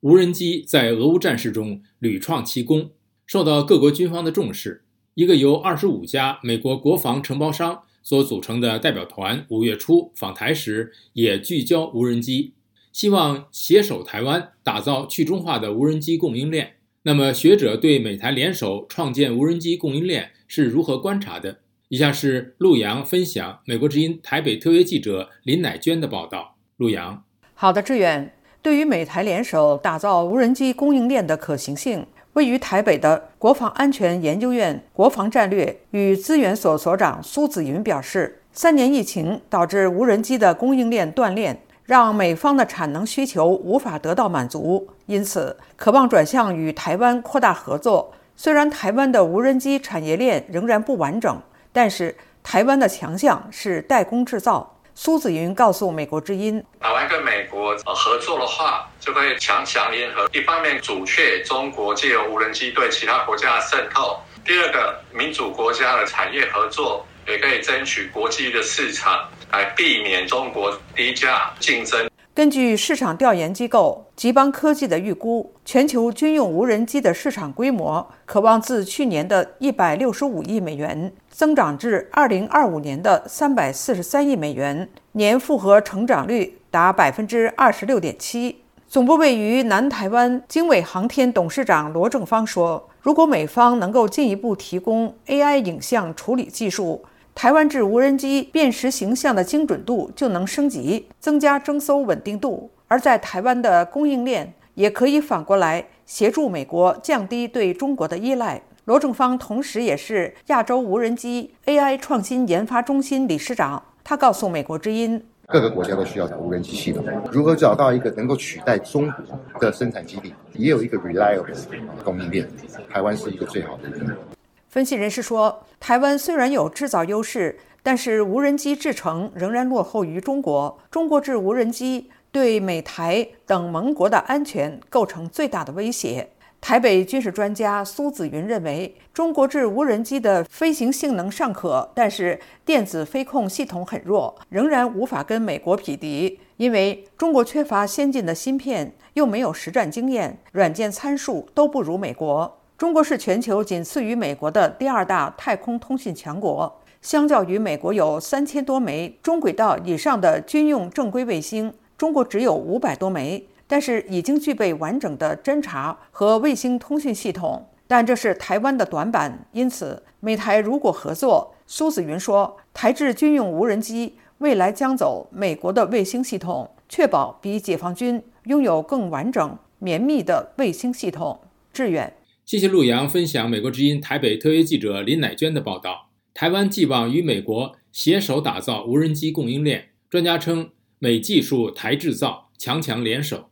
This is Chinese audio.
无人机在俄乌战事中屡创奇功，受到各国军方的重视。一个由二十五家美国国防承包商所组成的代表团五月初访台时，也聚焦无人机，希望携手台湾打造去中化的无人机供应链。那么，学者对美台联手创建无人机供应链是如何观察的？以下是陆阳分享美国之音台北特约记者林乃娟的报道。陆阳，好的，志远。对于美台联手打造无人机供应链的可行性，位于台北的国防安全研究院国防战略与资源所所长苏子云表示，三年疫情导致无人机的供应链断裂，让美方的产能需求无法得到满足，因此渴望转向与台湾扩大合作。虽然台湾的无人机产业链仍然不完整。但是台湾的强项是代工制造。苏子云告诉美国之音：“台湾跟美国合作的话，就会强强联合。一方面阻却中国借由无人机对其他国家的渗透；第二个，民主国家的产业合作也可以争取国际的市场，来避免中国低价竞争。”根据市场调研机构吉邦科技的预估，全球军用无人机的市场规模可望自去年的一百六十五亿美元增长至二零二五年的三百四十三亿美元，年复合成长率达百分之二十六点七。总部位于南台湾经纬航天董事长罗正方说：“如果美方能够进一步提供 AI 影像处理技术，”台湾制无人机辨识形象的精准度就能升级，增加征收稳定度；而在台湾的供应链也可以反过来协助美国降低对中国的依赖。罗正方同时也是亚洲无人机 AI 创新研发中心理事长，他告诉美国之音：各个国家都需要无人机系统，如何找到一个能够取代中国的生产基地，也有一个 reliable 供应链，台湾是一个最好的。分析人士说，台湾虽然有制造优势，但是无人机制成仍然落后于中国。中国制无人机对美台等盟国的安全构成最大的威胁。台北军事专家苏子云认为，中国制无人机的飞行性能尚可，但是电子飞控系统很弱，仍然无法跟美国匹敌，因为中国缺乏先进的芯片，又没有实战经验，软件参数都不如美国。中国是全球仅次于美国的第二大太空通信强国。相较于美国有三千多枚中轨道以上的军用正规卫星，中国只有五百多枚，但是已经具备完整的侦察和卫星通讯系统。但这是台湾的短板，因此美台如果合作，苏子云说，台制军用无人机未来将走美国的卫星系统，确保比解放军拥有更完整绵密的卫星系统。致远。谢谢陆阳分享美国之音台北特约记者林乃娟的报道。台湾寄望与美国携手打造无人机供应链，专家称美技术台制造，强强联手。